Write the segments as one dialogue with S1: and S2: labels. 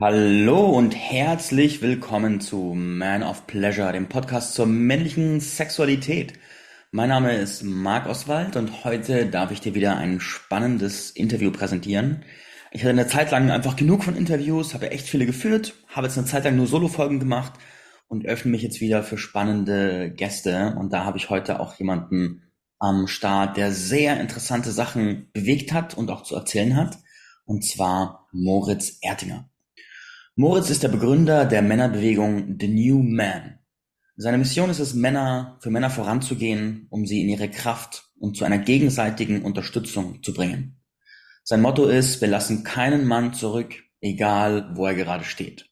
S1: Hallo und herzlich willkommen zu Man of Pleasure, dem Podcast zur männlichen Sexualität. Mein Name ist Marc Oswald und heute darf ich dir wieder ein spannendes Interview präsentieren. Ich hatte eine Zeit lang einfach genug von Interviews, habe echt viele geführt, habe jetzt eine Zeit lang nur Solo-Folgen gemacht und öffne mich jetzt wieder für spannende Gäste. Und da habe ich heute auch jemanden am Start, der sehr interessante Sachen bewegt hat und auch zu erzählen hat. Und zwar Moritz Ertinger. Moritz ist der Begründer der Männerbewegung The New Man. Seine Mission ist es, Männer für Männer voranzugehen, um sie in ihre Kraft und zu einer gegenseitigen Unterstützung zu bringen. Sein Motto ist, wir lassen keinen Mann zurück, egal wo er gerade steht.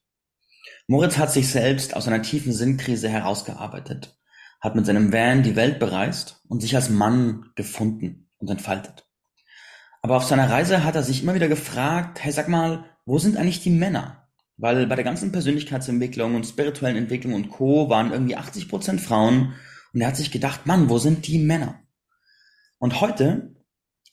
S1: Moritz hat sich selbst aus einer tiefen Sinnkrise herausgearbeitet, hat mit seinem Van die Welt bereist und sich als Mann gefunden und entfaltet. Aber auf seiner Reise hat er sich immer wieder gefragt, hey, sag mal, wo sind eigentlich die Männer? Weil bei der ganzen Persönlichkeitsentwicklung und spirituellen Entwicklung und Co. waren irgendwie 80 Prozent Frauen und er hat sich gedacht, Mann, wo sind die Männer? Und heute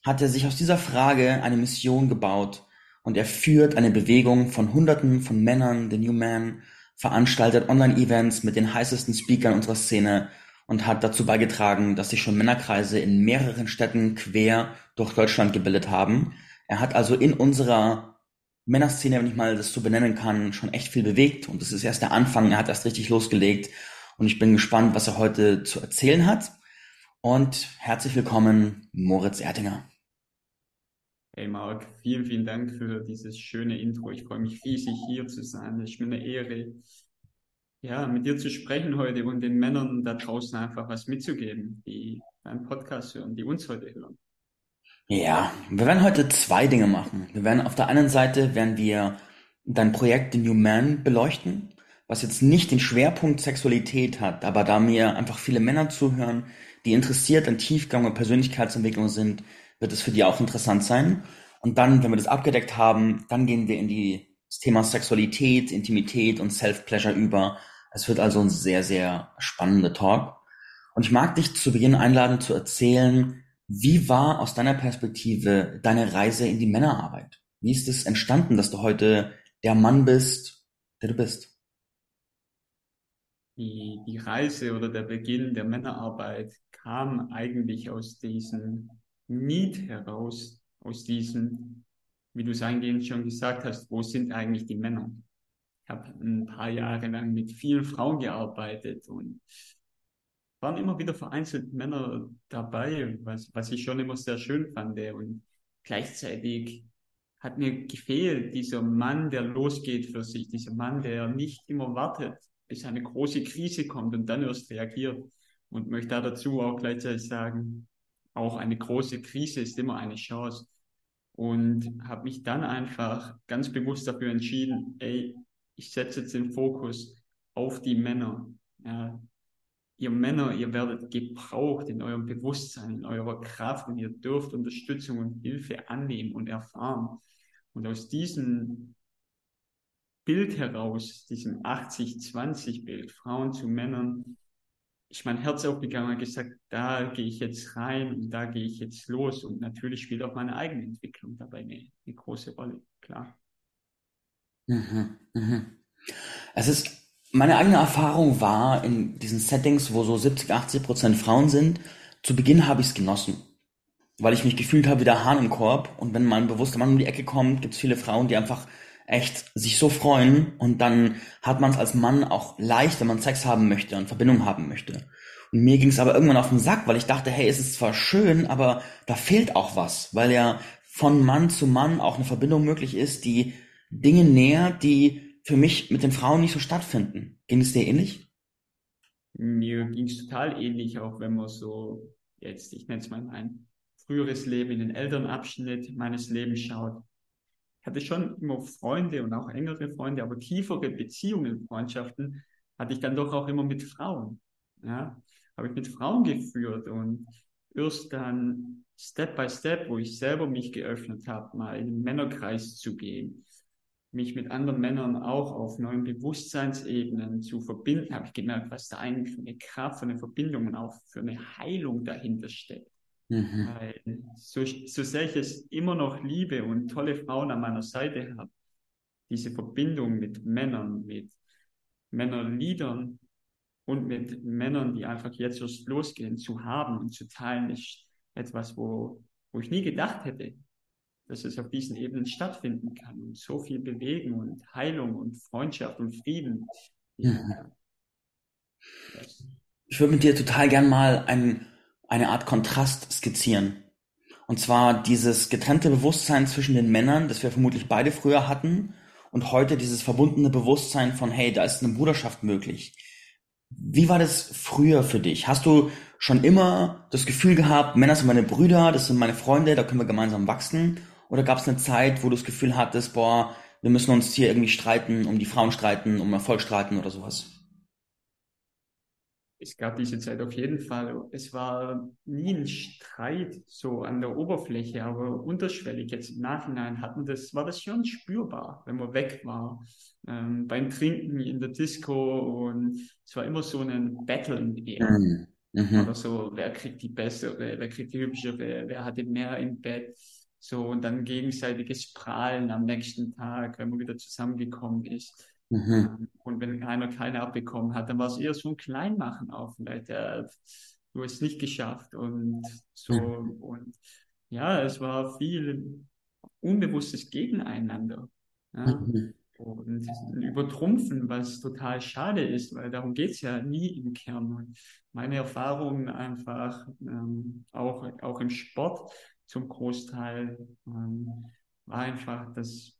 S1: hat er sich aus dieser Frage eine Mission gebaut, und er führt eine Bewegung von Hunderten von Männern, The New Man, veranstaltet Online-Events mit den heißesten Speakern unserer Szene und hat dazu beigetragen, dass sich schon Männerkreise in mehreren Städten quer durch Deutschland gebildet haben. Er hat also in unserer Männerszene, wenn ich mal das so benennen kann, schon echt viel bewegt und das ist erst der Anfang. Er hat erst richtig losgelegt und ich bin gespannt, was er heute zu erzählen hat. Und herzlich willkommen, Moritz Ertinger.
S2: Hey Marc, vielen, vielen Dank für dieses schöne Intro. Ich freue mich riesig hier zu sein. Es ist mir eine Ehre, ja, mit dir zu sprechen heute und den Männern da draußen einfach was mitzugeben, die einen Podcast hören, die uns heute hören.
S1: Ja, wir werden heute zwei Dinge machen. Wir werden auf der einen Seite werden wir dein Projekt The New Man beleuchten, was jetzt nicht den Schwerpunkt Sexualität hat, aber da mir einfach viele Männer zuhören, die interessiert an Tiefgang und Persönlichkeitsentwicklung sind, wird es für die auch interessant sein. Und dann, wenn wir das abgedeckt haben, dann gehen wir in die, das Thema Sexualität, Intimität und Self-Pleasure über. Es wird also ein sehr, sehr spannender Talk. Und ich mag dich zu Beginn einladen zu erzählen, wie war aus deiner Perspektive deine Reise in die Männerarbeit? Wie ist es entstanden, dass du heute der Mann bist, der du bist?
S2: Die, die Reise oder der Beginn der Männerarbeit kam eigentlich aus diesen Need heraus, aus diesem, wie du es eingehend schon gesagt hast, wo sind eigentlich die Männer? Ich habe ein paar Jahre lang mit vielen Frauen gearbeitet und waren immer wieder vereinzelt Männer dabei, was, was ich schon immer sehr schön fand. Und gleichzeitig hat mir gefehlt dieser Mann, der losgeht für sich, dieser Mann, der nicht immer wartet, bis eine große Krise kommt und dann erst reagiert. Und möchte da dazu auch gleichzeitig sagen, auch eine große Krise ist immer eine Chance. Und habe mich dann einfach ganz bewusst dafür entschieden, ey, ich setze jetzt den Fokus auf die Männer. Ja, ihr Männer, ihr werdet gebraucht in eurem Bewusstsein, in eurer Kraft und ihr dürft Unterstützung und Hilfe annehmen und erfahren. Und aus diesem Bild heraus, diesem 80-20-Bild, Frauen zu Männern, ich mein Herz aufgegangen und gesagt, da gehe ich jetzt rein und da gehe ich jetzt los. Und natürlich spielt auch meine eigene Entwicklung dabei eine, eine große Rolle, klar.
S1: Mhm, mhm. Es ist, meine eigene Erfahrung war in diesen Settings, wo so 70, 80 Prozent Frauen sind, zu Beginn habe ich es genossen. Weil ich mich gefühlt habe wie der Hahn im Korb. Und wenn mein bewusster Mann um die Ecke kommt, gibt es viele Frauen, die einfach echt sich so freuen und dann hat man es als Mann auch leicht, wenn man Sex haben möchte und Verbindung haben möchte. Und mir ging es aber irgendwann auf den Sack, weil ich dachte, hey, es ist zwar schön, aber da fehlt auch was, weil ja von Mann zu Mann auch eine Verbindung möglich ist, die Dinge nähert, die für mich mit den Frauen nicht so stattfinden. Ging es dir ähnlich?
S2: Mir ging es total ähnlich, auch wenn man so jetzt, ich nenne es mal mein früheres Leben in den Elternabschnitt meines Lebens schaut ich hatte schon immer Freunde und auch engere Freunde, aber tiefere Beziehungen, Freundschaften hatte ich dann doch auch immer mit Frauen. Ja, habe ich mit Frauen geführt und erst dann Step by Step, wo ich selber mich geöffnet habe, mal in den Männerkreis zu gehen, mich mit anderen Männern auch auf neuen Bewusstseinsebenen zu verbinden, habe ich gemerkt, was da eigentlich für eine Kraft, für eine Verbindung und auch für eine Heilung dahinter steckt. Mhm. so, so sehr ich es immer noch liebe und tolle Frauen an meiner Seite habe, diese Verbindung mit Männern, mit Männerliedern und mit Männern, die einfach jetzt erst losgehen, zu haben und zu teilen, ist etwas, wo, wo ich nie gedacht hätte, dass es auf diesen Ebenen stattfinden kann und so viel Bewegen und Heilung und Freundschaft und Frieden. Ja.
S1: Ich würde mit dir total gern mal ein, eine Art Kontrast skizzieren. Und zwar dieses getrennte Bewusstsein zwischen den Männern, das wir vermutlich beide früher hatten, und heute dieses verbundene Bewusstsein von, hey, da ist eine Bruderschaft möglich. Wie war das früher für dich? Hast du schon immer das Gefühl gehabt, Männer sind meine Brüder, das sind meine Freunde, da können wir gemeinsam wachsen? Oder gab es eine Zeit, wo du das Gefühl hattest, boah, wir müssen uns hier irgendwie streiten, um die Frauen streiten, um Erfolg streiten oder sowas?
S2: Es gab diese Zeit auf jeden Fall. Es war nie ein Streit so an der Oberfläche, aber unterschwellig. Jetzt im Nachhinein hatten das, war das schon spürbar, wenn man weg war. Ähm, beim Trinken in der Disco und es war immer so ein Battle eher. Mhm. Mhm. Oder so, wer kriegt die bessere, wer kriegt die hübschere, wer hatte mehr im Bett. So, und dann gegenseitiges Prahlen am nächsten Tag, wenn man wieder zusammengekommen ist. Mhm. Ähm, und wenn einer keine abbekommen hat, dann war es eher so ein Kleinmachen auch vielleicht. Ja, du hast es nicht geschafft und so. Mhm. Und ja, es war viel unbewusstes Gegeneinander. Ja. Mhm. Und ein Übertrumpfen, was total schade ist, weil darum geht es ja nie im Kern. Und meine Erfahrung einfach ähm, auch, auch im Sport, zum Großteil ähm, war einfach, dass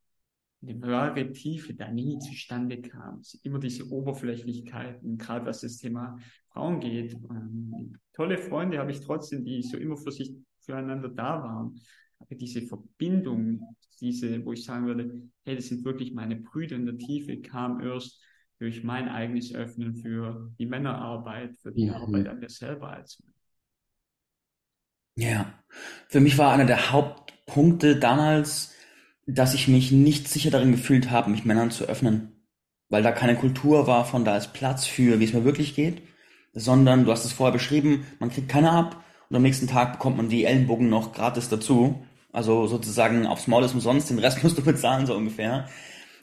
S2: die wahre Tiefe da nie zustande kam. Immer diese Oberflächlichkeiten, gerade was das Thema Frauen geht. Ähm, tolle Freunde habe ich trotzdem, die so immer für sich füreinander da waren. Aber diese Verbindung, diese, wo ich sagen würde, hey, das sind wirklich meine Brüder in der Tiefe, kam erst durch mein eigenes Öffnen für die Männerarbeit, für die mhm. Arbeit an mir selber als Mann.
S1: Ja, für mich war einer der Hauptpunkte damals, dass ich mich nicht sicher darin gefühlt habe, mich Männern zu öffnen. Weil da keine Kultur war von da ist Platz für, wie es mir wirklich geht, sondern du hast es vorher beschrieben, man kriegt keine ab und am nächsten Tag bekommt man die Ellenbogen noch gratis dazu. Also sozusagen aufs Maul ist umsonst, den Rest musst du bezahlen, so ungefähr.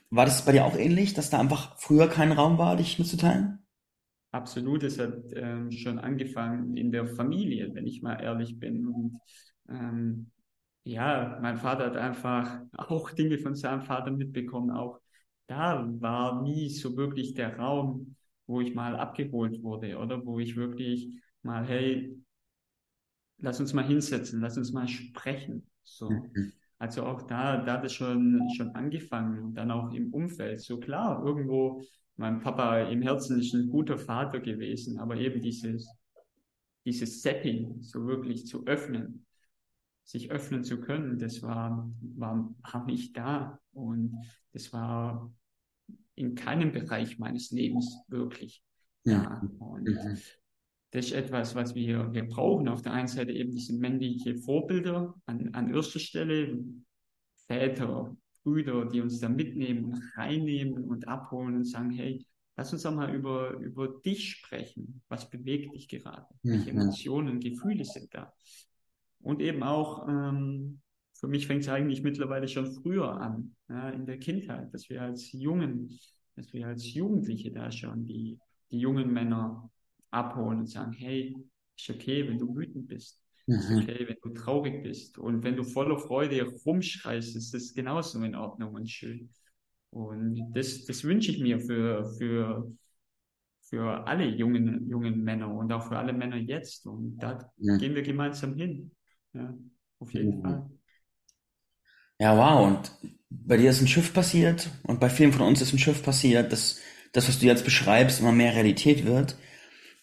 S1: War das bei dir auch ähnlich, dass da einfach früher kein Raum war, dich mitzuteilen?
S2: Absolut, es hat ähm, schon angefangen in der Familie, wenn ich mal ehrlich bin. Und ähm, ja, mein Vater hat einfach auch Dinge von seinem Vater mitbekommen. Auch da war nie so wirklich der Raum, wo ich mal abgeholt wurde oder wo ich wirklich mal, hey, lass uns mal hinsetzen, lass uns mal sprechen. So. Mhm. Also auch da, da hat es schon, schon angefangen und dann auch im Umfeld. So klar, irgendwo mein Papa im Herzen ist ein guter Vater gewesen, aber eben dieses, dieses Setting so wirklich zu öffnen, sich öffnen zu können, das war, war, war nicht da und das war in keinem Bereich meines Lebens wirklich da. Und mhm. das ist etwas, was wir, wir brauchen. Auf der einen Seite eben diese männliche Vorbilder an, an erster Stelle, Väter, Brüder, die uns da mitnehmen und reinnehmen und abholen und sagen, hey, lass uns doch mal über, über dich sprechen. Was bewegt dich gerade? Welche mhm. Emotionen, Gefühle sind da? Und eben auch, ähm, für mich fängt es eigentlich mittlerweile schon früher an, ja, in der Kindheit, dass wir als Jungen, dass wir als Jugendliche da schon die, die jungen Männer abholen und sagen, hey, ist okay, wenn du wütend bist. Mhm. okay, wenn du traurig bist. Und wenn du voller Freude rumschreist, ist das genauso in Ordnung und schön. Und das, das wünsche ich mir für, für, für alle jungen, jungen Männer und auch für alle Männer jetzt. Und da ja. gehen wir gemeinsam hin. Ja, auf jeden mhm. Fall.
S1: Ja, wow. Und bei dir ist ein Schiff passiert und bei vielen von uns ist ein Schiff passiert, dass das, was du jetzt beschreibst, immer mehr Realität wird.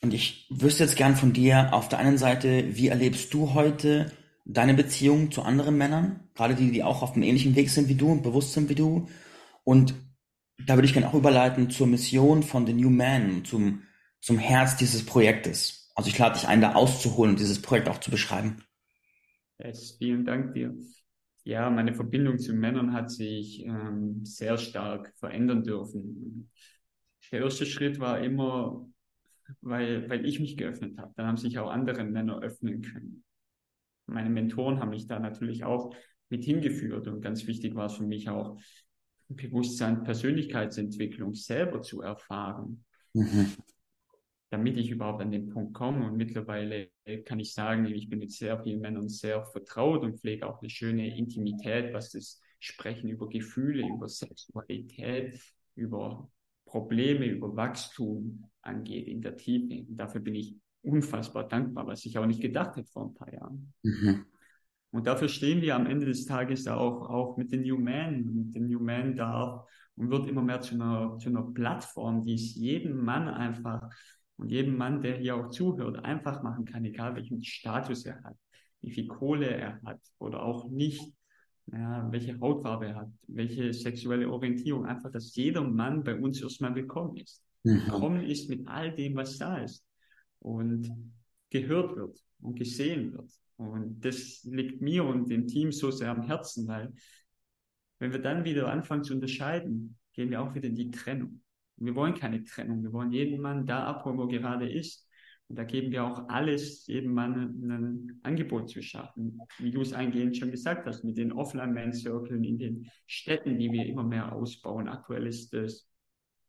S1: Und ich wüsste jetzt gern von dir auf der einen Seite, wie erlebst du heute deine Beziehung zu anderen Männern? Gerade die, die auch auf dem ähnlichen Weg sind wie du und bewusst sind wie du. Und da würde ich gerne auch überleiten zur Mission von The New Man, zum, zum Herz dieses Projektes. Also ich lade dich ein, da auszuholen und dieses Projekt auch zu beschreiben.
S2: Yes, vielen Dank dir. Ja, meine Verbindung zu Männern hat sich ähm, sehr stark verändern dürfen. Der erste Schritt war immer weil, weil ich mich geöffnet habe. Dann haben sich auch andere Männer öffnen können. Meine Mentoren haben mich da natürlich auch mit hingeführt und ganz wichtig war es für mich auch, Bewusstsein, Persönlichkeitsentwicklung selber zu erfahren, mhm. damit ich überhaupt an den Punkt komme. Und mittlerweile kann ich sagen, ich bin mit sehr vielen Männern sehr vertraut und pflege auch eine schöne Intimität, was das Sprechen über Gefühle, über Sexualität, über Probleme, über Wachstum angeht in der Tiefe. Und dafür bin ich unfassbar dankbar, was ich auch nicht gedacht hätte vor ein paar Jahren. Mhm. Und dafür stehen wir am Ende des Tages auch, auch mit den New Men. Und den New Men darf und wird immer mehr zu einer, zu einer Plattform, die es jedem Mann einfach und jedem Mann, der hier auch zuhört, einfach machen kann, egal welchen Status er hat, wie viel Kohle er hat oder auch nicht, ja, welche Hautfarbe er hat, welche sexuelle Orientierung, einfach, dass jeder Mann bei uns erstmal willkommen ist. Mhm. Willkommen ist mit all dem, was da ist und gehört wird und gesehen wird. Und das liegt mir und dem Team so sehr am Herzen, weil wenn wir dann wieder anfangen zu unterscheiden, gehen wir auch wieder in die Trennung. Wir wollen keine Trennung. Wir wollen jeden Mann da abholen, wo er gerade ist. Und da geben wir auch alles, jedem Mann ein Angebot zu schaffen. Wie du es eingehend schon gesagt hast, mit den Offline-Man-Circles in den Städten, die wir immer mehr ausbauen. Aktuell ist es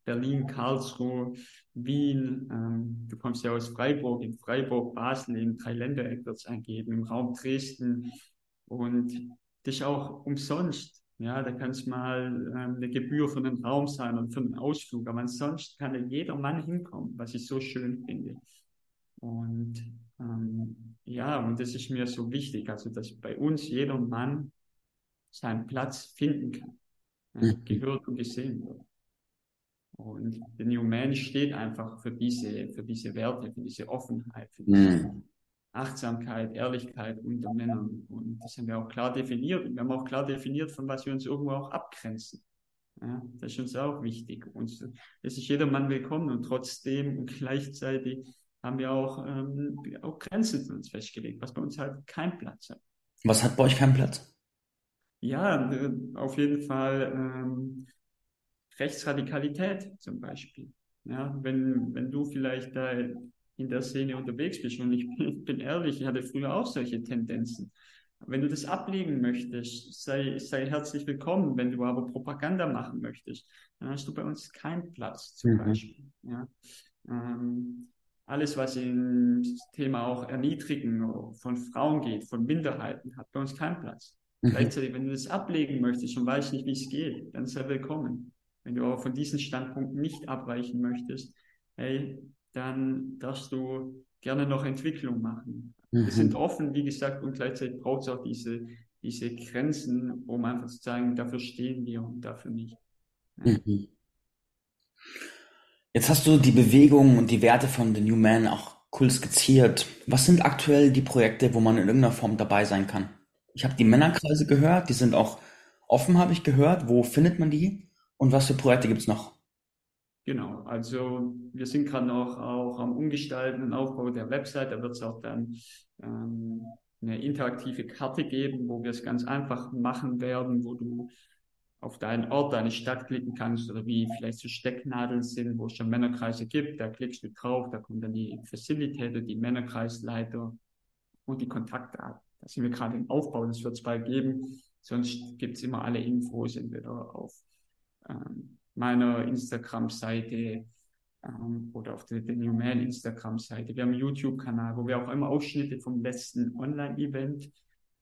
S2: Berlin, Karlsruhe, Wien. Ähm, du kommst ja aus Freiburg, in Freiburg, Basel, im Dreiländereck wird es eingeben, im Raum Dresden. Und ist auch umsonst. Ja, da kann es mal ähm, eine Gebühr für einen Raum sein und für einen Ausflug, aber ansonsten kann ja jeder Mann hinkommen, was ich so schön finde. Und ähm, ja, und das ist mir so wichtig, also dass bei uns jeder Mann seinen Platz finden kann, mhm. gehört und gesehen wird. Und der New Man steht einfach für diese, für diese Werte, für diese Offenheit, für diese mhm. Achtsamkeit, Ehrlichkeit unter Männern. Und das haben wir auch klar definiert. Und wir haben auch klar definiert, von was wir uns irgendwo auch abgrenzen. Ja, das ist uns auch wichtig. Und es ist jeder Mann willkommen und trotzdem und gleichzeitig haben wir auch, ähm, auch Grenzen für uns festgelegt, was bei uns halt keinen Platz hat.
S1: Was hat bei euch keinen Platz?
S2: Ja, äh, auf jeden Fall ähm, Rechtsradikalität zum Beispiel. Ja, wenn, wenn du vielleicht da in der Szene unterwegs bist und ich bin, bin ehrlich, ich hatte früher auch solche Tendenzen. Wenn du das ablegen möchtest, sei, sei herzlich willkommen. Wenn du aber Propaganda machen möchtest, dann hast du bei uns keinen Platz zum mhm. Beispiel. Ja. Ähm, alles, was im Thema auch Erniedrigen von Frauen geht, von Minderheiten, hat bei uns keinen Platz. Mhm. Gleichzeitig, wenn du das ablegen möchtest und weißt nicht, wie es geht, dann sei willkommen. Wenn du aber von diesen Standpunkten nicht abweichen möchtest, hey, dann darfst du gerne noch Entwicklung machen. Mhm. Wir sind offen, wie gesagt, und gleichzeitig braucht es auch diese, diese Grenzen, um einfach zu sagen, dafür stehen wir und dafür nicht. Mhm.
S1: Jetzt hast du die Bewegung und die Werte von The New Man auch cool skizziert. Was sind aktuell die Projekte, wo man in irgendeiner Form dabei sein kann? Ich habe die Männerkreise gehört, die sind auch offen, habe ich gehört. Wo findet man die? Und was für Projekte gibt es noch?
S2: Genau, also wir sind gerade noch auch am Umgestalten und Aufbau der Website. Da wird es auch dann ähm, eine interaktive Karte geben, wo wir es ganz einfach machen werden, wo du auf deinen Ort, deine Stadt klicken kannst oder wie vielleicht so Stecknadeln sind, wo es schon Männerkreise gibt. Da klickst du drauf, da kommt dann die Facilitator, die Männerkreisleiter und die Kontaktdaten. Da sind wir gerade im Aufbau, das wird es bald geben. Sonst gibt es immer alle Infos entweder auf ähm, meiner Instagram-Seite ähm, oder auf der, der New Man Instagram-Seite. Wir haben einen YouTube-Kanal, wo wir auch immer Ausschnitte vom letzten Online-Event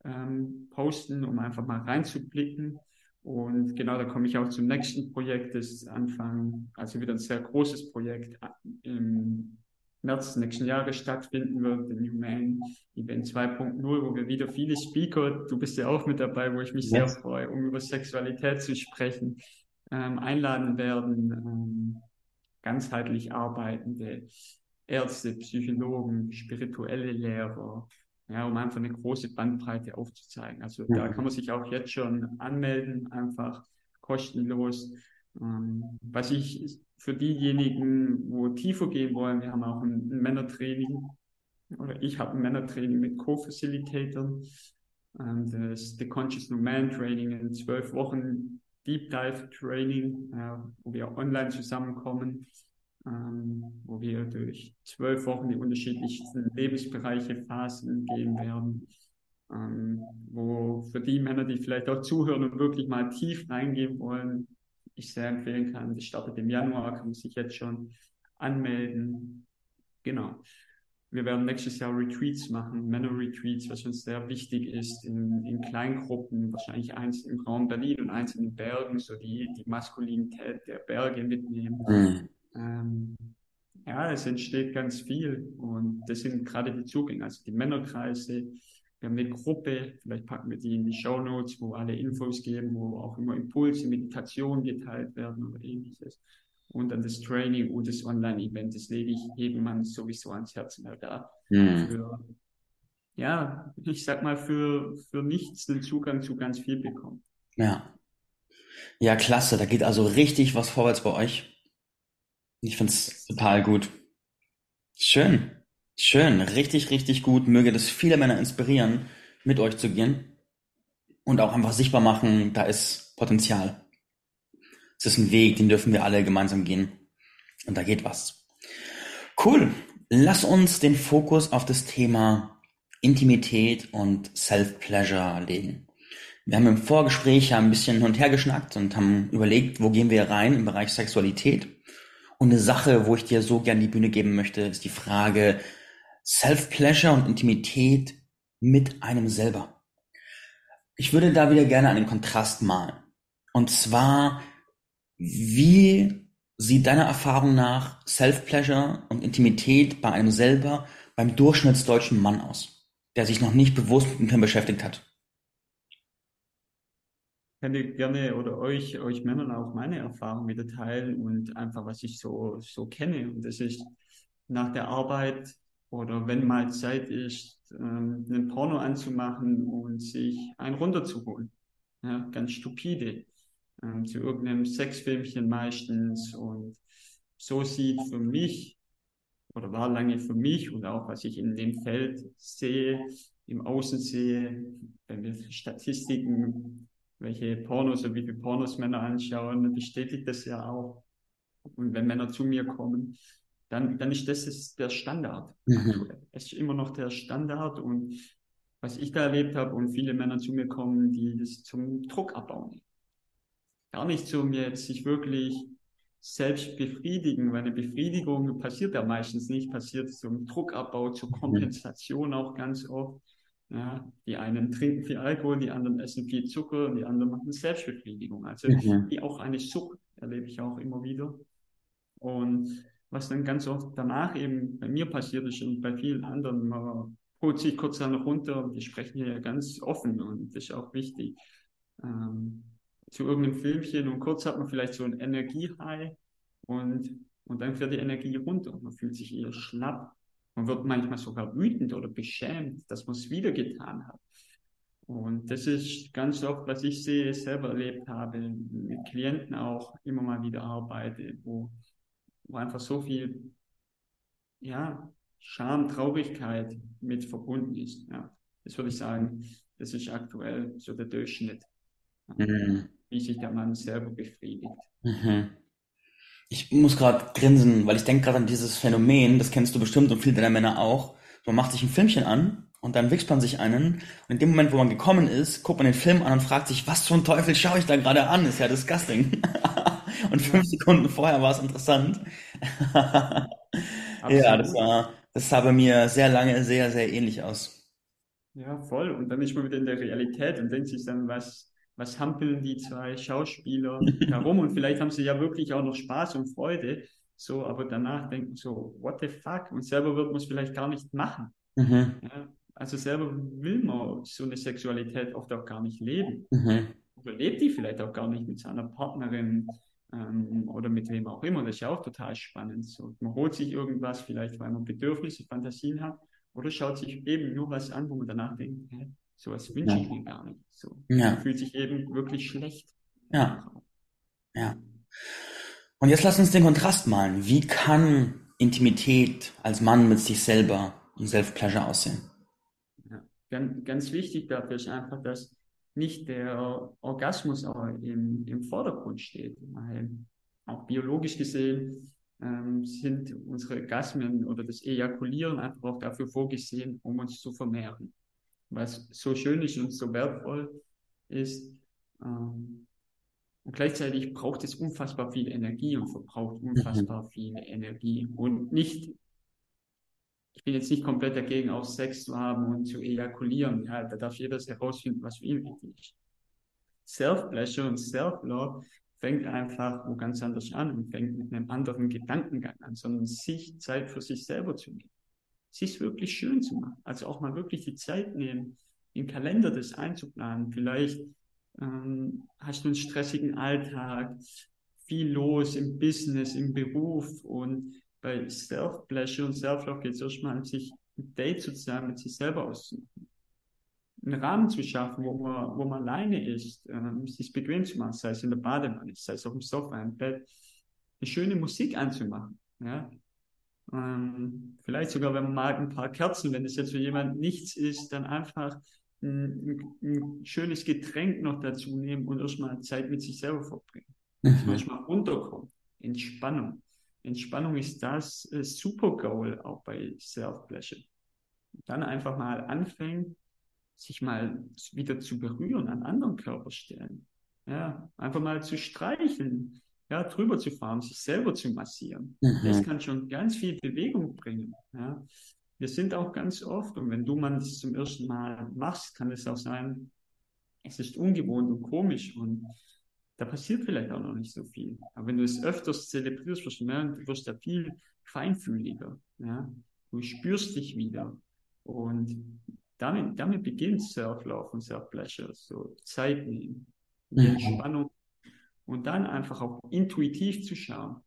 S2: ähm, posten, um einfach mal reinzublicken. Und genau, da komme ich auch zum nächsten Projekt, das Anfang, also wieder ein sehr großes Projekt im März nächsten Jahres stattfinden wird, der New Man Event 2.0, wo wir wieder viele Speaker, du bist ja auch mit dabei, wo ich mich ja. sehr freue, um über Sexualität zu sprechen, ähm, einladen werden, ähm, ganzheitlich arbeitende Ärzte, Psychologen, spirituelle Lehrer, ja, um einfach eine große Bandbreite aufzuzeigen. Also ja. da kann man sich auch jetzt schon anmelden, einfach kostenlos. Ähm, was ich für diejenigen, wo tiefer gehen wollen, wir haben auch ein, ein Männertraining oder ich habe ein Männertraining mit Co-Facilitatern. Ähm, das The Conscious No Man Training in zwölf Wochen Deep Dive Training, äh, wo wir online zusammenkommen, ähm, wo wir durch zwölf Wochen die unterschiedlichsten Lebensbereiche, Phasen gehen werden, ähm, wo für die Männer, die vielleicht auch zuhören und wirklich mal tief reingehen wollen, ich sehr empfehlen kann. Das startet im Januar, kann man sich jetzt schon anmelden. Genau. Wir werden nächstes Jahr Retreats machen, Männer-Retreats, was uns sehr wichtig ist, in, in Kleingruppen, wahrscheinlich eins im Raum Berlin und eins in den Bergen, so die, die Maskulinität der Berge mitnehmen. Mhm. Ähm, ja, es entsteht ganz viel und das sind gerade die Zugänge, also die Männerkreise. Wir haben eine Gruppe, vielleicht packen wir die in die Show Notes, wo alle Infos geben, wo auch immer Impulse, Meditationen geteilt werden oder ähnliches. Und dann das Training und das Online-Event, das lege ich jedem Mann sowieso ans Herz, weil da mhm. für, ja, ich sag mal, für, für nichts den Zugang zu ganz viel bekommt.
S1: Ja. Ja, klasse. Da geht also richtig was vorwärts bei euch. Ich find's total gut. Schön. Schön. Richtig, richtig gut. Möge das viele Männer inspirieren, mit euch zu gehen. Und auch einfach sichtbar machen, da ist Potenzial. Es ist ein Weg, den dürfen wir alle gemeinsam gehen. Und da geht was. Cool. Lass uns den Fokus auf das Thema Intimität und Self-Pleasure legen. Wir haben im Vorgespräch ja ein bisschen hin und her geschnackt und haben überlegt, wo gehen wir rein im Bereich Sexualität. Und eine Sache, wo ich dir so gern die Bühne geben möchte, ist die Frage Self-Pleasure und Intimität mit einem selber. Ich würde da wieder gerne einen Kontrast malen. Und zwar, wie sieht deiner Erfahrung nach Self-Pleasure und Intimität bei einem selber beim durchschnittsdeutschen Mann aus, der sich noch nicht bewusst mit dem Thema beschäftigt hat?
S2: Kann ich gerne oder euch, euch Männern auch meine Erfahrung wieder teilen und einfach, was ich so, so kenne. Und das ist nach der Arbeit oder wenn mal Zeit ist, ähm, einen Porno anzumachen und sich einen runterzuholen. Ja, ganz stupide. Ähm, zu irgendeinem Sexfilmchen meistens. Und so sieht für mich oder war lange für mich und auch was ich in dem Feld sehe, im Außen sehe, wenn wir Statistiken welche Pornos oder wie viele Pornos Männer anschauen, bestätigt das ja auch. Und wenn Männer zu mir kommen, dann, dann ist das ist der Standard. Mhm. Es ist immer noch der Standard und was ich da erlebt habe und viele Männer zu mir kommen, die das zum Druck abbauen. Gar nicht zum jetzt sich wirklich selbst befriedigen, weil eine Befriedigung passiert ja meistens nicht, passiert zum Druckabbau, zur Kompensation auch ganz oft. Ja, die einen trinken viel Alkohol, die anderen essen viel Zucker und die anderen machen Selbstbefriedigung. Also mhm. die auch eine Sucht erlebe ich auch immer wieder. Und was dann ganz oft danach eben bei mir passiert ist und bei vielen anderen, man holt sich kurz dann runter. Wir sprechen hier ja ganz offen und das ist auch wichtig. Ähm, zu irgendeinem Filmchen und kurz hat man vielleicht so ein Energiehigh und, und dann fährt die Energie runter. Man fühlt sich eher schlapp man wird manchmal sogar wütend oder beschämt, dass man es wieder getan hat. Und das ist ganz oft, was ich sehe, selber erlebt habe, mit Klienten auch immer mal wieder arbeite, wo, wo einfach so viel, ja, Scham, Traurigkeit mit verbunden ist. Ja, das würde ich sagen, das ist aktuell so der Durchschnitt, mhm. wie sich der Mann selber befriedigt.
S1: Mhm. Ich muss gerade grinsen, weil ich denke gerade an dieses Phänomen, das kennst du bestimmt und viele deiner Männer auch. Man macht sich ein Filmchen an und dann wichst man sich einen und in dem Moment, wo man gekommen ist, guckt man den Film an und fragt sich, was zum Teufel schaue ich da gerade an? Ist ja disgusting. und fünf Sekunden vorher war es interessant. ja, das war, das sah bei mir sehr lange sehr, sehr ähnlich aus.
S2: Ja, voll. Und dann ist man wieder in der Realität und denkt sich dann, was, was hampeln die zwei Schauspieler herum und vielleicht haben sie ja wirklich auch noch Spaß und Freude, so, aber danach denken so, what the fuck? Und selber wird man es vielleicht gar nicht machen. Mhm. Ja, also selber will man so eine Sexualität oft auch gar nicht leben. Mhm. Oder lebt die vielleicht auch gar nicht mit seiner Partnerin ähm, oder mit wem auch immer. Das ist ja auch total spannend. So, man holt sich irgendwas, vielleicht weil man Bedürfnisse, Fantasien hat, oder schaut sich eben nur was an, wo man danach denkt, hä, Sowas wünsche ja. ich mir gar nicht. So. Ja. Man fühlt sich eben wirklich schlecht.
S1: Ja. Ja. Und jetzt lass uns den Kontrast malen. Wie kann Intimität als Mann mit sich selber und Self-Pleasure aussehen?
S2: Ja. Ganz, ganz wichtig dafür ist einfach, dass nicht der Orgasmus im, im Vordergrund steht. Weil auch biologisch gesehen ähm, sind unsere Orgasmen oder das Ejakulieren einfach auch dafür vorgesehen, um uns zu vermehren was so schön ist und so wertvoll ist. Ähm, Und gleichzeitig braucht es unfassbar viel Energie und verbraucht unfassbar mhm. viel Energie. Und nicht, ich bin jetzt nicht komplett dagegen, auch Sex zu haben und zu ejakulieren. Ja, da darf jeder herausfinden, was für ihn wichtig ist. Self-Pleasure und Self-Love fängt einfach wo ganz anders an und fängt mit einem anderen Gedankengang an, sondern sich Zeit für sich selber zu nehmen. Sich wirklich schön zu machen. Also auch mal wirklich die Zeit nehmen, im Kalender das einzuplanen. Vielleicht ähm, hast du einen stressigen Alltag, viel los im Business, im Beruf und bei Self-Pleasure und Self-Love geht es erstmal, sich ein Date sozusagen mit sich selber auszumachen einen Rahmen zu schaffen, wo man, wo man alleine ist, ähm, sich bequem zu machen, sei es in der Badewanne, sei es auf dem Sofa, im Bett, eine schöne Musik anzumachen. Ja? Ähm, vielleicht sogar, wenn man mag, ein paar Kerzen, wenn es jetzt für jemand nichts ist, dann einfach ein, ein, schönes Getränk noch dazu nehmen und erstmal Zeit mit sich selber verbringen. Mhm. Erstmal runterkommen. Entspannung. Entspannung ist das äh, Super Goal auch bei Self-Pleasure. Dann einfach mal anfangen, sich mal wieder zu berühren an anderen Körperstellen. Ja, einfach mal zu streicheln, ja, drüber zu fahren, sich selber zu massieren. Mhm. Das kann schon ganz viel Bewegung bringen. Ja. Wir sind auch ganz oft, und wenn du man das zum ersten Mal machst, kann es auch sein, es ist ungewohnt und komisch und da passiert vielleicht auch noch nicht so viel. Aber wenn du es öfters zelebrierst, wirst du merken, du wirst da viel feinfühliger. Ja? Du spürst dich wieder. Und damit, damit beginnt Surflauf und Surfpleasure. So Zeit nehmen, die mhm. Entspannung und dann einfach auch intuitiv zu schauen,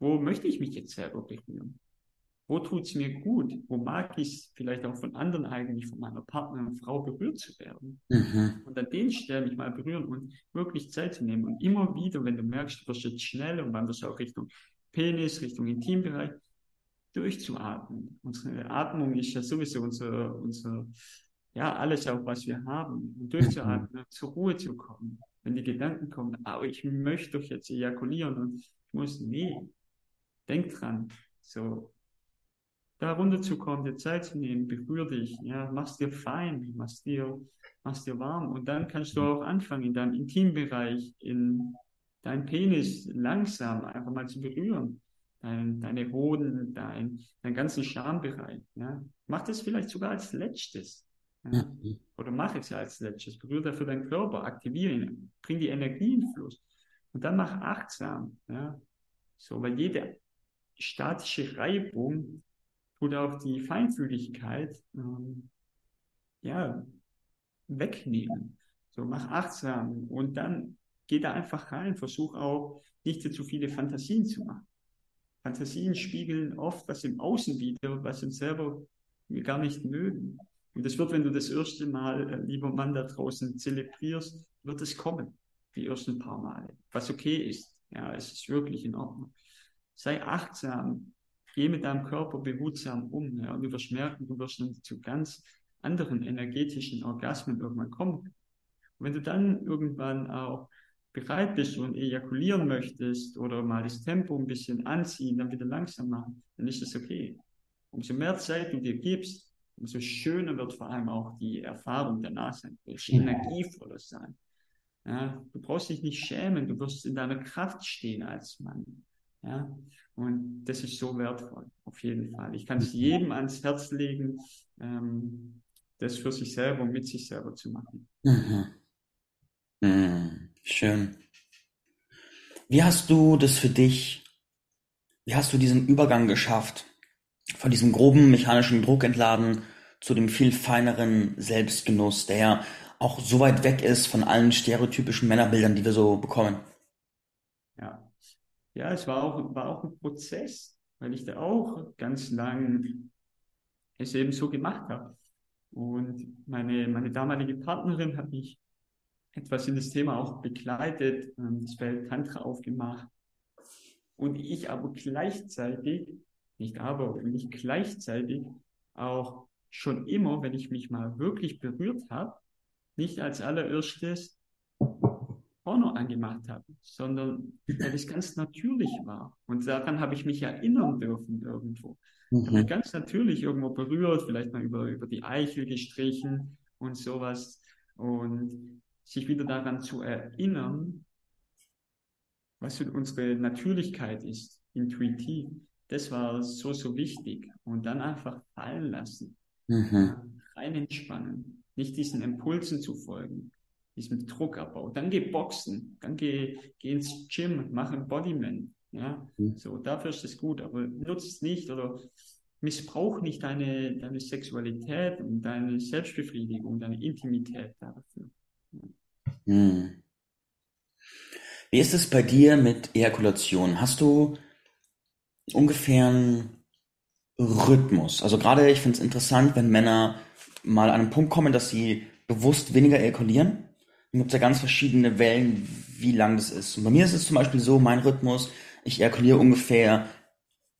S2: wo möchte ich mich jetzt selber berühren? Wo tut es mir gut? Wo mag ich es vielleicht auch von anderen eigentlich, von meiner Partnerin, Frau berührt zu werden? Mhm. Und an den Stellen mich mal berühren und wirklich Zeit zu nehmen. Und immer wieder, wenn du merkst, du wirst jetzt schnell und wanderst auch Richtung Penis, Richtung Intimbereich, durchzuatmen. Unsere Atmung ist ja sowieso unser, unser ja, alles auch, was wir haben. Und durchzuatmen, zur Ruhe zu kommen. Wenn die Gedanken kommen, aber ich möchte doch jetzt ejakulieren und ich muss, nee, denk dran, so, da runterzukommen, dir Zeit zu nehmen, berühr dich, ja, mach's dir fein, mach's dir, mach's dir warm und dann kannst du auch anfangen, in deinem Intimbereich, in deinem Penis langsam einfach mal zu berühren dein, deine Hoden, dein, dein ganzen Schambereich. Ja? Mach das vielleicht sogar als letztes. Oder mach es als letztes. Berühre dafür deinen Körper, aktiviere ihn, bring die Energie in Fluss. Und dann mach achtsam. Ja? So, weil jede statische Reibung tut auch die Feinfühligkeit ähm, ja, wegnehmen. So, mach achtsam und dann geh da einfach rein. Versuch auch nicht zu viele Fantasien zu machen. Fantasien spiegeln oft was im Außen wieder, was uns selber gar nicht mögen. Und das wird, wenn du das erste Mal, äh, lieber Mann da draußen, zelebrierst, wird es kommen, die ersten paar Male, was okay ist. Ja, es ist wirklich in Ordnung. Sei achtsam, geh mit deinem Körper behutsam um. Ja, und du wirst merken, du wirst dann zu ganz anderen energetischen Orgasmen irgendwann kommen. Und wenn du dann irgendwann auch bereit bist und ejakulieren möchtest oder mal das Tempo ein bisschen anziehen, dann wieder langsam machen, dann ist das okay. Umso mehr Zeit du dir gibst, umso schöner wird vor allem auch die Erfahrung danach sein, du wirst energievoller sein. Ja, du brauchst dich nicht schämen, du wirst in deiner Kraft stehen als Mann. Ja, und das ist so wertvoll, auf jeden Fall. Ich kann es jedem ans Herz legen, ähm, das für sich selber und mit sich selber zu machen.
S1: Mhm. Mhm. Schön. Wie hast du das für dich, wie hast du diesen Übergang geschafft? Von diesem groben mechanischen Druckentladen zu dem viel feineren Selbstgenuss, der auch so weit weg ist von allen stereotypischen Männerbildern, die wir so bekommen.
S2: Ja, ja, es war auch, war auch ein Prozess, weil ich da auch ganz lang es eben so gemacht habe. Und meine, meine damalige Partnerin hat mich etwas in das Thema auch begleitet, ähm, das Feld Tantra aufgemacht. Und ich aber gleichzeitig, nicht aber, nicht gleichzeitig auch schon immer, wenn ich mich mal wirklich berührt habe, nicht als allererstes Porno angemacht habe, sondern weil es ganz natürlich war. Und daran habe ich mich erinnern dürfen irgendwo. Mhm. Habe mich ganz natürlich irgendwo berührt, vielleicht mal über, über die Eichel gestrichen und sowas. Und sich wieder daran zu erinnern, was unsere Natürlichkeit ist, intuitiv. Das war so, so wichtig. Und dann einfach fallen lassen. Mhm. Rein entspannen. Nicht diesen Impulsen zu folgen. Diesem Druckabbau. Dann geh boxen. Dann geh, geh ins Gym. Mach ein Bodyman. Ja, mhm. so, dafür ist es gut. Aber nutzt es nicht oder missbrauch nicht deine, deine Sexualität und deine Selbstbefriedigung, deine Intimität dafür.
S1: Hm. Wie ist es bei dir mit Ejakulation? Hast du ungefähr einen Rhythmus? Also gerade, ich finde es interessant, wenn Männer mal an einen Punkt kommen, dass sie bewusst weniger ejakulieren. Dann gibt es ja ganz verschiedene Wellen, wie lang das ist. Und bei mir ist es zum Beispiel so, mein Rhythmus, ich ejakuliere ungefähr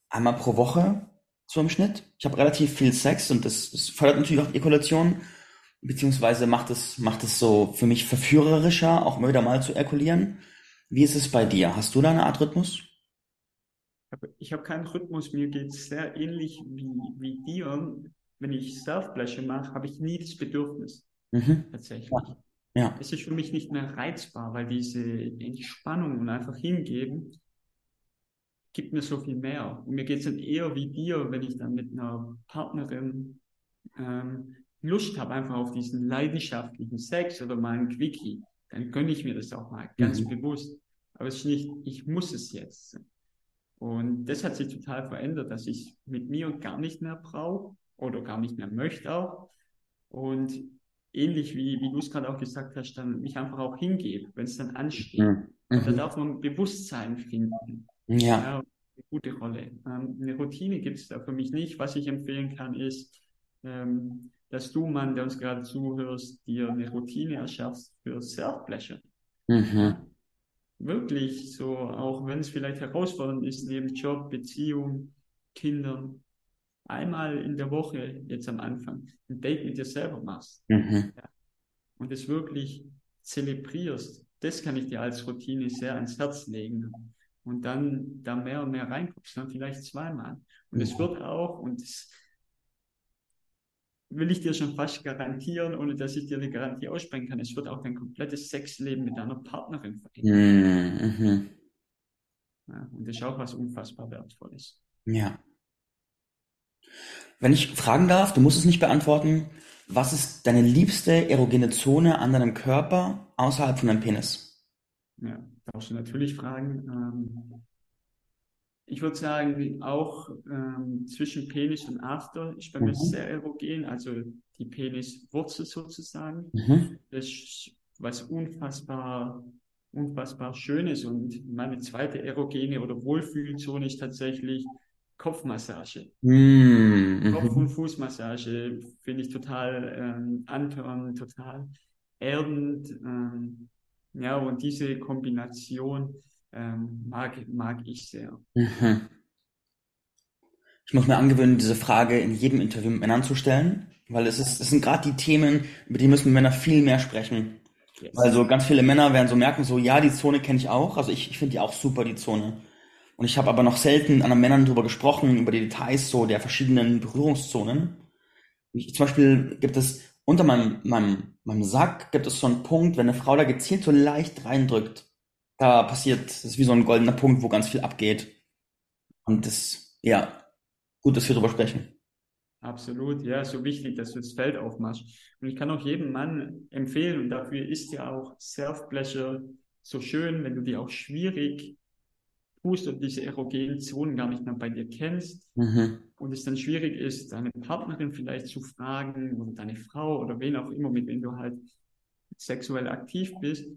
S1: einmal pro Woche so im Schnitt. Ich habe relativ viel Sex und das, das fördert natürlich auch Ejakulation, beziehungsweise macht es, macht es so für mich verführerischer, auch immer wieder mal zu ejakulieren. Wie ist es bei dir? Hast du da eine Art Rhythmus?
S2: Ich habe keinen Rhythmus, mir geht es sehr ähnlich wie, wie dir. Wenn ich Self-Pleasure mache, habe ich nie das Bedürfnis. Mhm. Tatsächlich. Ja. ja. Es ist für mich nicht mehr reizbar, weil diese Entspannung und einfach hingeben, gibt mir so viel mehr. Und mir geht es dann eher wie dir, wenn ich dann mit einer Partnerin ähm, Lust habe, einfach auf diesen leidenschaftlichen Sex oder mal ein Quickie, dann gönne ich mir das auch mal ganz mhm. bewusst. Aber es ist nicht, ich muss es jetzt. Und das hat sich total verändert, dass ich mit mir gar nicht mehr brauche oder gar nicht mehr möchte auch. Und ähnlich wie, wie du es gerade auch gesagt hast, dann mich einfach auch hingebe, wenn es dann ansteht. Mhm. Und da darf man Bewusstsein finden. Ja. ja eine gute Rolle. Ähm, eine Routine gibt es da für mich nicht. Was ich empfehlen kann, ist, ähm, dass du, Mann, der uns gerade zuhörst, dir eine Routine erschaffst für Self-Pleasure. Mhm. Wirklich so, auch wenn es vielleicht herausfordernd ist, neben Job, Beziehung, Kindern, einmal in der Woche, jetzt am Anfang, ein Date mit dir selber machst. Mhm. Ja. Und es wirklich zelebrierst. Das kann ich dir als Routine sehr ans Herz legen und dann da mehr und mehr reinguckst, dann vielleicht zweimal. Und es wird auch, und das will ich dir schon fast garantieren, ohne dass ich dir eine Garantie aussprechen kann, es wird auch dein komplettes Sexleben mit deiner Partnerin verändern. Mhm. Ja, und das ist auch was unfassbar Wertvolles.
S1: Ja. Wenn ich fragen darf, du musst es nicht beantworten, was ist deine liebste erogene Zone an deinem Körper außerhalb von deinem Penis?
S2: Ja darfst du natürlich fragen. Ähm, ich würde sagen, auch ähm, zwischen Penis und After ist bei mhm. mir sehr erogen, also die Peniswurzel sozusagen. Mhm. Das ist was unfassbar, unfassbar Schönes. Und meine zweite erogene oder Wohlfühlzone ist tatsächlich Kopfmassage. Mhm. Kopf- und Fußmassage finde ich total ähm, antörnend, total erdend. Ähm, ja, und diese Kombination ähm, mag, mag ich sehr. Mhm.
S1: Ich muss mir angewöhnen, diese Frage in jedem Interview mit Männern zu stellen, weil es, ist, es sind gerade die Themen, über die müssen Männer viel mehr sprechen. Yes. Also ganz viele Männer werden so merken, so ja, die Zone kenne ich auch. Also ich, ich finde die auch super, die Zone. Und ich habe aber noch selten mit anderen Männern darüber gesprochen, über die Details so der verschiedenen Berührungszonen. Ich, zum Beispiel gibt es unter meinem, meinem, meinem Sack gibt es so einen Punkt, wenn eine Frau da gezielt so leicht reindrückt, da passiert, das ist wie so ein goldener Punkt, wo ganz viel abgeht. Und das, ja, gut, dass wir darüber sprechen.
S2: Absolut, ja, so wichtig, dass du das Feld aufmachst. Und ich kann auch jedem Mann empfehlen, und dafür ist ja auch Self-Pleasure so schön, wenn du die auch schwierig tust und diese erogenen Zonen gar nicht mehr bei dir kennst mhm. und es dann schwierig ist, deine Partnerin vielleicht zu fragen oder deine Frau oder wen auch immer, mit wem du halt sexuell aktiv bist,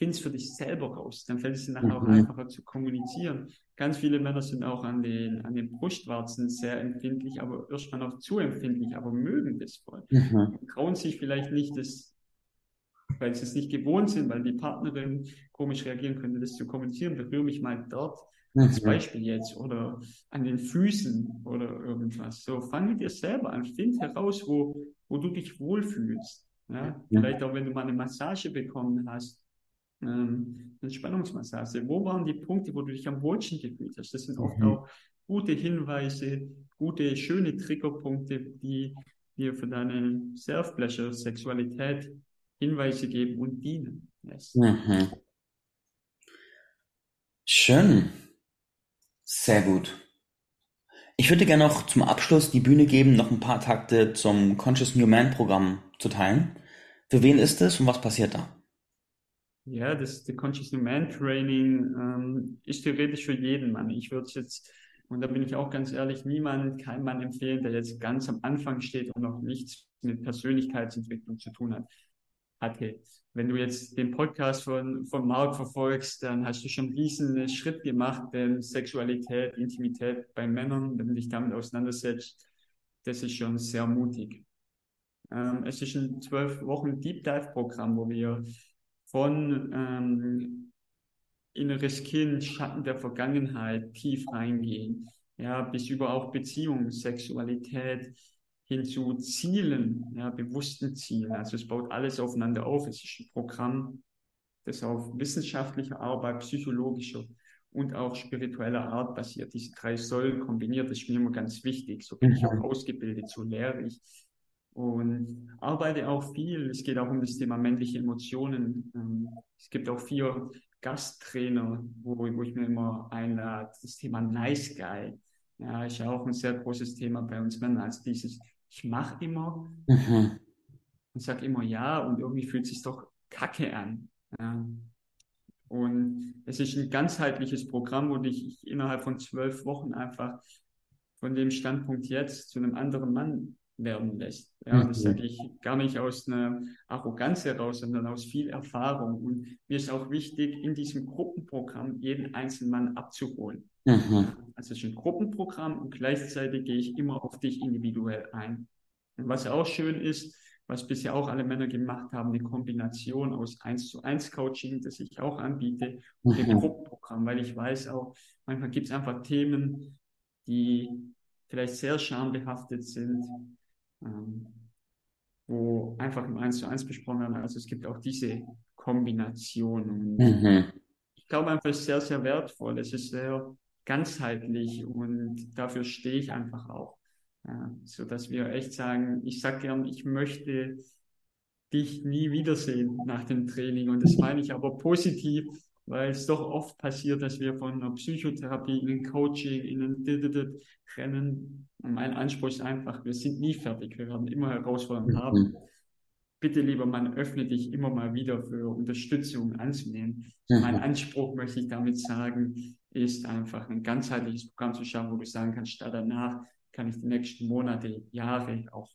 S2: findest für dich selber raus. Dann fällt es dir nachher mhm. auch einfacher zu kommunizieren. Ganz viele Männer sind auch an den, an den Brustwarzen sehr empfindlich, aber erstmal noch zu empfindlich, aber mögen das voll. Mhm. Trauen sich vielleicht nicht, das weil sie es nicht gewohnt sind, weil die Partnerin komisch reagieren könnte, das zu kommunizieren. Berühre mich mal dort, als mhm. Beispiel jetzt, oder an den Füßen oder irgendwas. So, fang mit dir selber an, find heraus, wo, wo du dich wohlfühlst. Ja? Vielleicht auch, wenn du mal eine Massage bekommen hast, ähm, eine Spannungsmassage. Wo waren die Punkte, wo du dich am wohlsten gefühlt hast? Das sind oft mhm. auch gute Hinweise, gute, schöne Triggerpunkte, die dir für deine Self-Pleasure,
S1: Schön. Sehr gut. Ich würde gerne noch zum Abschluss die Bühne geben, noch ein paar Takte zum Conscious New Man Programm zu teilen. Für wen ist es und was passiert da?
S2: Ja, das the Conscious Man Training ähm, ist theoretisch für jeden Mann. Ich würde es jetzt, und da bin ich auch ganz ehrlich, niemand, kein Mann empfehlen, der jetzt ganz am Anfang steht und noch nichts mit Persönlichkeitsentwicklung zu tun hat hatte. Wenn du jetzt den Podcast von, von Marc verfolgst, dann hast du schon einen riesen Schritt gemacht, denn Sexualität, Intimität bei Männern, wenn du dich damit auseinandersetzt, das ist schon sehr mutig. Ähm, es ist ein zwölf Wochen Deep Dive Programm, wo wir von ähm, inneres Kind, Schatten der Vergangenheit tief reingehen, ja, bis über auch Beziehungen, Sexualität, hin zu Zielen, ja, bewussten Zielen. Also es baut alles aufeinander auf. Es ist ein Programm, das auf wissenschaftlicher Arbeit, psychologischer und auch spiritueller Art basiert. Diese drei Säulen kombiniert, das ist mir immer ganz wichtig. So bin ich auch mhm. ausgebildet, so lehre ich. Und arbeite auch viel. Es geht auch um das Thema männliche Emotionen. Ähm, es gibt auch vier Gasttrainer, wo, wo ich mir immer einlade. Das Thema Nice Guy. Ja, ist ja auch ein sehr großes Thema bei uns Männern. Also dieses ich mache immer mhm. und sage immer ja und irgendwie fühlt es sich doch kacke an. Ja. Und es ist ein ganzheitliches Programm, wo dich innerhalb von zwölf Wochen einfach von dem Standpunkt jetzt zu einem anderen Mann werden lässt. Ja, das mhm. sage ich gar nicht aus einer Arroganz heraus, sondern aus viel Erfahrung. Und mir ist auch wichtig, in diesem Gruppenprogramm jeden einzelnen Mann abzuholen. Mhm. Also es ist ein Gruppenprogramm und gleichzeitig gehe ich immer auf dich individuell ein. Und was auch schön ist, was bisher auch alle Männer gemacht haben, eine Kombination aus 1 zu 1 Coaching, das ich auch anbiete, und dem mhm. Gruppenprogramm, weil ich weiß auch, manchmal gibt es einfach Themen, die vielleicht sehr schambehaftet sind, ähm, wo einfach im 1 zu 1 besprochen werden. Also es gibt auch diese Kombination. Und mhm. Ich glaube einfach, es ist sehr, sehr wertvoll. Es ist sehr ganzheitlich und dafür stehe ich einfach auch. Ja, so dass wir echt sagen, ich sag gern, ich möchte dich nie wiedersehen nach dem Training und das meine ich aber positiv, weil es doch oft passiert, dass wir von einer Psychotherapie in ein Coaching, in ein Dididet rennen. Und mein Anspruch ist einfach, wir sind nie fertig, wir werden immer Herausforderungen mhm. haben. Bitte lieber man öffne dich immer mal wieder für Unterstützung anzunehmen. Mhm. Mein Anspruch, möchte ich damit sagen, ist einfach ein ganzheitliches Programm zu schaffen, wo du sagen kannst, da danach kann ich die nächsten Monate, Jahre auch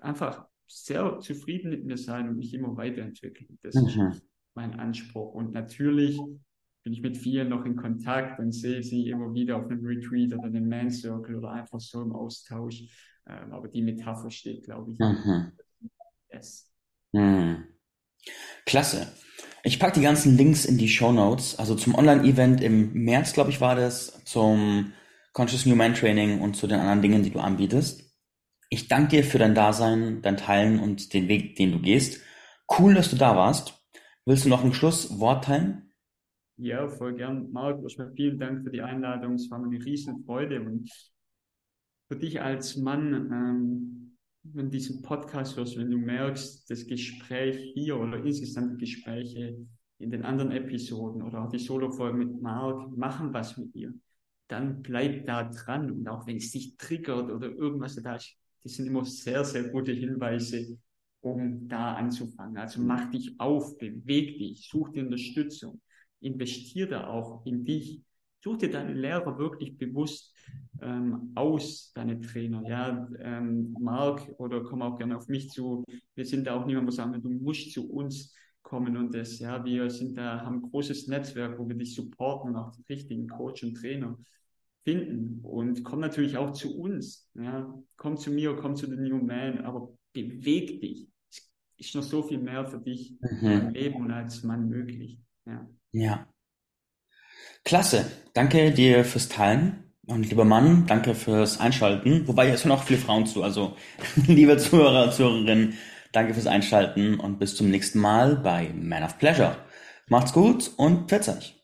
S2: einfach sehr zufrieden mit mir sein und mich immer weiterentwickeln. Das mhm. ist mein Anspruch. Und natürlich bin ich mit vielen noch in Kontakt und sehe sie immer wieder auf einem Retreat oder einem Man Circle oder einfach so im Austausch. Ähm, aber die Metapher steht, glaube ich. Mhm.
S1: Yes. Mhm. Klasse. Ich packe die ganzen Links in die Show Notes. Also zum Online-Event im März, glaube ich, war das, zum Conscious New Man Training und zu den anderen Dingen, die du anbietest. Ich danke dir für dein Dasein, dein Teilen und den Weg, den du gehst. Cool, dass du da warst. Willst du noch ein Schlusswort teilen?
S2: Ja, voll gern. Marc, erstmal vielen Dank für die Einladung. Es war mir eine riesen Freude und für dich als Mann, ähm, wenn du diesen Podcast hörst, wenn du merkst, das Gespräch hier oder insgesamt die Gespräche in den anderen Episoden oder auch die Solo-Folge mit Marc machen was mit dir, dann bleib da dran. Und auch wenn es dich triggert oder irgendwas da ist, das sind immer sehr, sehr gute Hinweise, um da anzufangen. Also mach dich auf, beweg dich, such dir Unterstützung, investiere da auch in dich. Such dir deine Lehrer wirklich bewusst ähm, aus, deine Trainer. Ja, ähm, Marc oder komm auch gerne auf mich zu. Wir sind da auch niemand, wo sagen, du musst zu uns kommen und das. Ja, wir sind da, haben ein großes Netzwerk, wo wir dich supporten, auch die richtigen Coach und Trainer finden und komm natürlich auch zu uns. Ja, komm zu mir, komm zu den New Man, aber beweg dich. Es ist noch so viel mehr für dich mhm. im Leben und als Mann möglich. Ja.
S1: ja. Klasse. Danke dir fürs Teilen. Und lieber Mann, danke fürs Einschalten. Wobei, es hören auch viele Frauen zu. Also, liebe Zuhörer, Zuhörerinnen, danke fürs Einschalten und bis zum nächsten Mal bei Man of Pleasure. Macht's gut und verzeih.